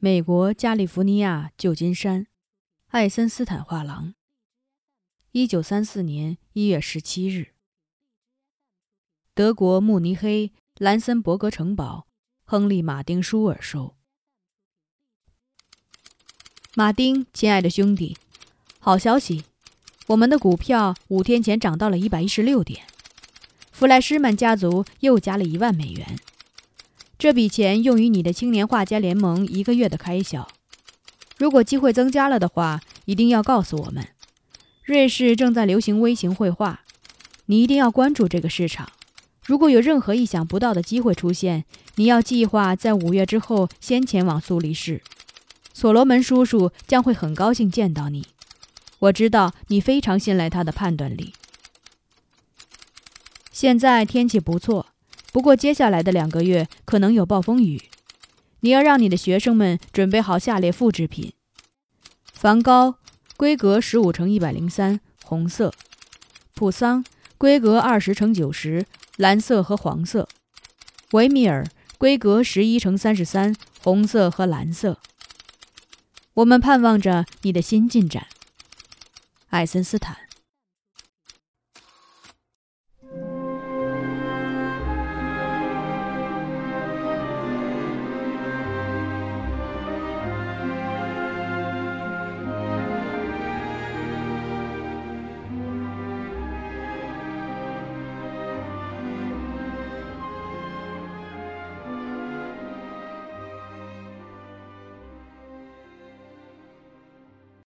美国加利福尼亚旧金山，爱森斯坦画廊。一九三四年一月十七日。德国慕尼黑兰森伯格城堡，亨利·马丁·舒尔收。马丁，亲爱的兄弟，好消息，我们的股票五天前涨到了一百一十六点，弗莱施曼家族又加了一万美元。这笔钱用于你的青年画家联盟一个月的开销。如果机会增加了的话，一定要告诉我们。瑞士正在流行微型绘画，你一定要关注这个市场。如果有任何意想不到的机会出现，你要计划在五月之后先前往苏黎世。所罗门叔叔将会很高兴见到你。我知道你非常信赖他的判断力。现在天气不错。不过，接下来的两个月可能有暴风雨。你要让你的学生们准备好下列复制品：梵高，规格十五乘一百零三，红色；普桑，规格二十乘九十，蓝色和黄色；维米尔，规格十一乘三十三，红色和蓝色。我们盼望着你的新进展，爱森斯坦。